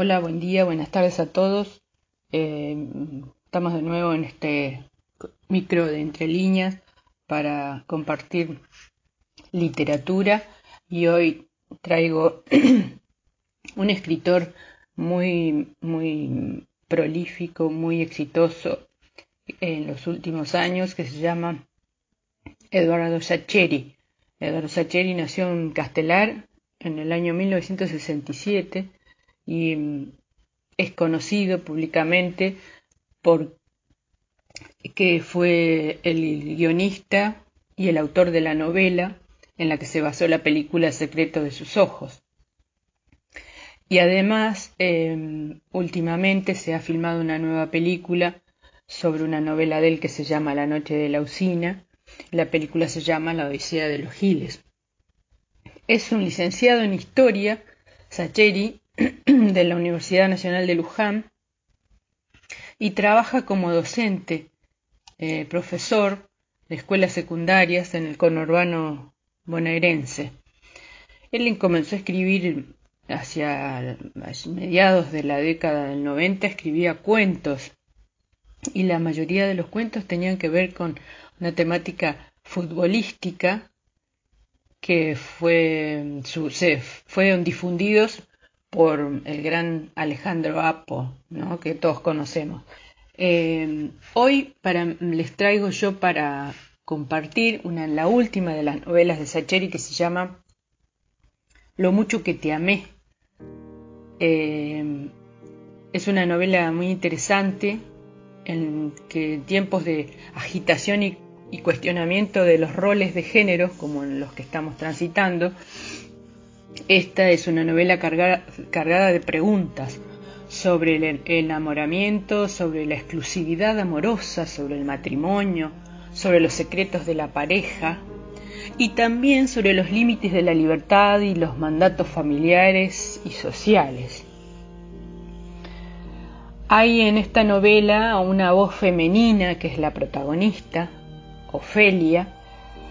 Hola, buen día, buenas tardes a todos. Eh, estamos de nuevo en este micro de entre líneas para compartir literatura y hoy traigo un escritor muy muy prolífico, muy exitoso en los últimos años que se llama Eduardo Sacheri. Eduardo Sacheri nació en Castelar en el año 1967 y mm, es conocido públicamente por que fue el guionista y el autor de la novela en la que se basó la película Secreto de sus ojos. Y además, em, últimamente se ha filmado una nueva película sobre una novela de él que se llama La noche de la usina. La película se llama La Odisea de los Giles. Es un licenciado en historia, Sacheri, de la Universidad Nacional de Luján y trabaja como docente, eh, profesor de escuelas secundarias en el conurbano bonaerense. Él comenzó a escribir hacia mediados de la década del 90, escribía cuentos y la mayoría de los cuentos tenían que ver con una temática futbolística que fue, se, fueron difundidos por el gran Alejandro Apo, ¿no? que todos conocemos. Eh, hoy para, les traigo yo para compartir una, la última de las novelas de Sacheri que se llama Lo mucho que te amé. Eh, es una novela muy interesante en que tiempos de agitación y, y cuestionamiento de los roles de género, como en los que estamos transitando, esta es una novela cargada, de preguntas sobre el enamoramiento, sobre la exclusividad amorosa, sobre el matrimonio, sobre los secretos de la pareja y también sobre los límites de la libertad y los mandatos familiares y sociales. Hay en esta novela una voz femenina que es la protagonista, Ofelia,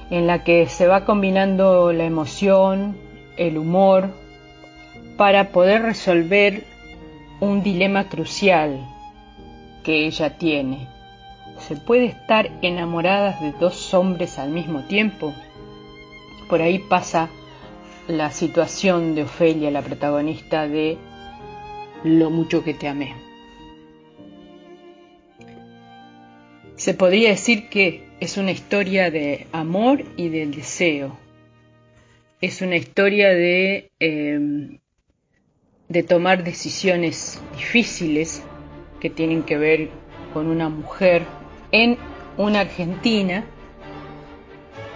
en la que se va combinando la emoción, el humor, para poder resolver un dilema crucial que ella tiene. ¿Se puede estar enamoradas de dos hombres al mismo tiempo? Por ahí pasa la situación de Ofelia, la protagonista de Lo mucho que te amé. Se podría decir que es una historia de amor y del deseo, es una historia de, em, de tomar decisiones difíciles que tienen que ver con una mujer en una Argentina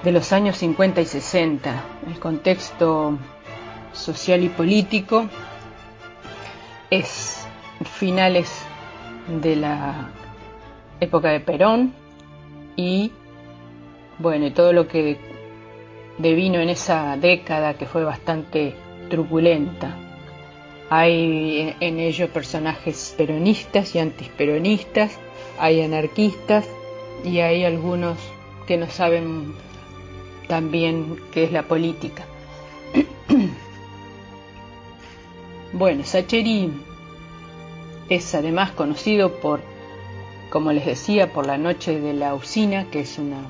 de los años 50 y 60. El contexto social y político es finales de la época de Perón y bueno, todo lo que vino en esa década que fue bastante truculenta. Hay en ello personajes peronistas y antisperonistas, hay anarquistas y hay algunos que no saben también qué es la política. bueno, Sacheri es además conocido por, como les decía, por La Noche de la Usina, que es una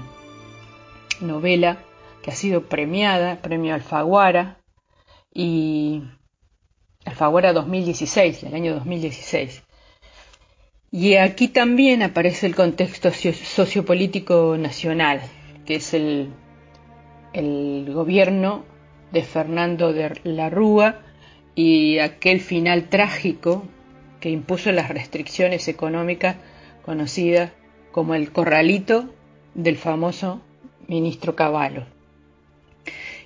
novela que ha sido premiada, premio Alfaguara y Alfaguara 2016, del año 2016. Y aquí también aparece el contexto sociopolítico nacional, que es el, el gobierno de Fernando de la Rúa y aquel final trágico que impuso las restricciones económicas conocidas como el corralito del famoso ministro Cavallo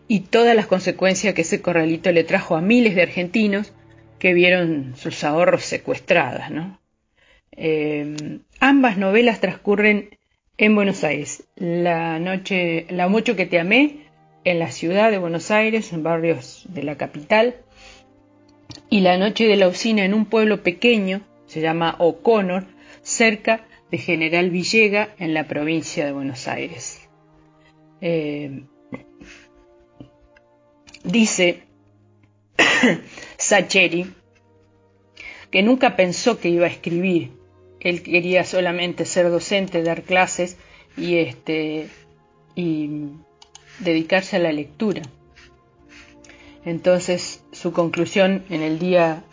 y todas las consecuencias que ese corralito le trajo a miles de argentinos que vieron sus ahorros secuestradas. ¿no? Eh, ambas novelas transcurren en Buenos Aires. La noche, La mucho que te amé, en la ciudad de Buenos Aires, en barrios de la capital, y La noche de la usina en un pueblo pequeño, se llama O'Connor, cerca de General Villega, en la provincia de Buenos Aires. Eh, Dice Sacheri que nunca pensó que iba a escribir. Él quería solamente ser docente, dar clases y este y dedicarse a la lectura. Entonces, su conclusión en el día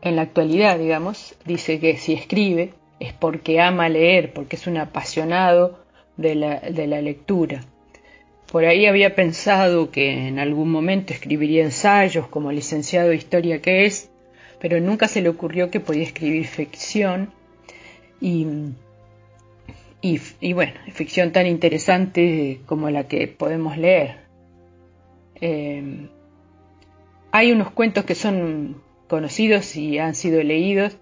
en la actualidad, digamos, dice que si escribe es porque ama leer, porque es un apasionado de la, de la lectura. Por ahí había pensado que en algún momento escribiría ensayos como licenciado de historia que es, pero nunca se le ocurrió que podía escribir ficción y, y, bueno, ficción tan interesante como la que podemos leer. Eh, hay unos cuentos que son conocidos y han sido leídos,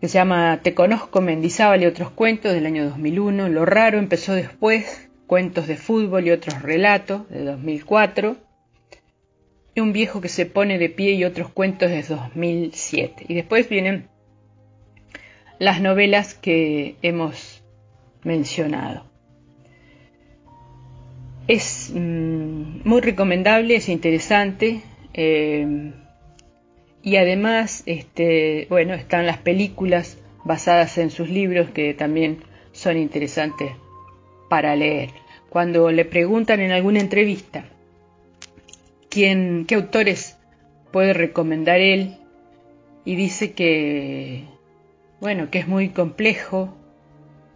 que se llama Te conozco Mendizábal y otros cuentos del año 2001. Lo raro empezó después, cuentos de fútbol y otros relatos de 2004. Y un viejo que se pone de pie y otros cuentos de 2007. Y después vienen las novelas que hemos mencionado. Es mm, muy recomendable, es interesante. Eh, y además, este, bueno, están las películas basadas en sus libros que también son interesantes para leer. Cuando le preguntan en alguna entrevista quién, qué autores puede recomendar él, y dice que, bueno, que es muy complejo,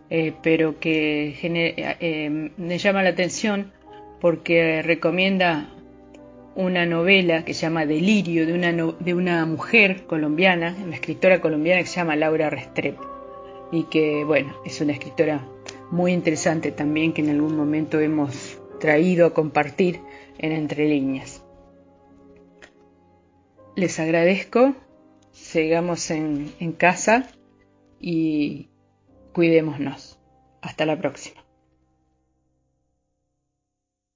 eh, pero que eh, me llama la atención porque recomienda una novela que se llama Delirio de una, de una mujer colombiana, una escritora colombiana que se llama Laura Restrepo y que, bueno, es una escritora muy interesante también que en algún momento hemos traído a compartir en Entre Líneas. Les agradezco, sigamos en casa y cuidémonos. Hasta la próxima.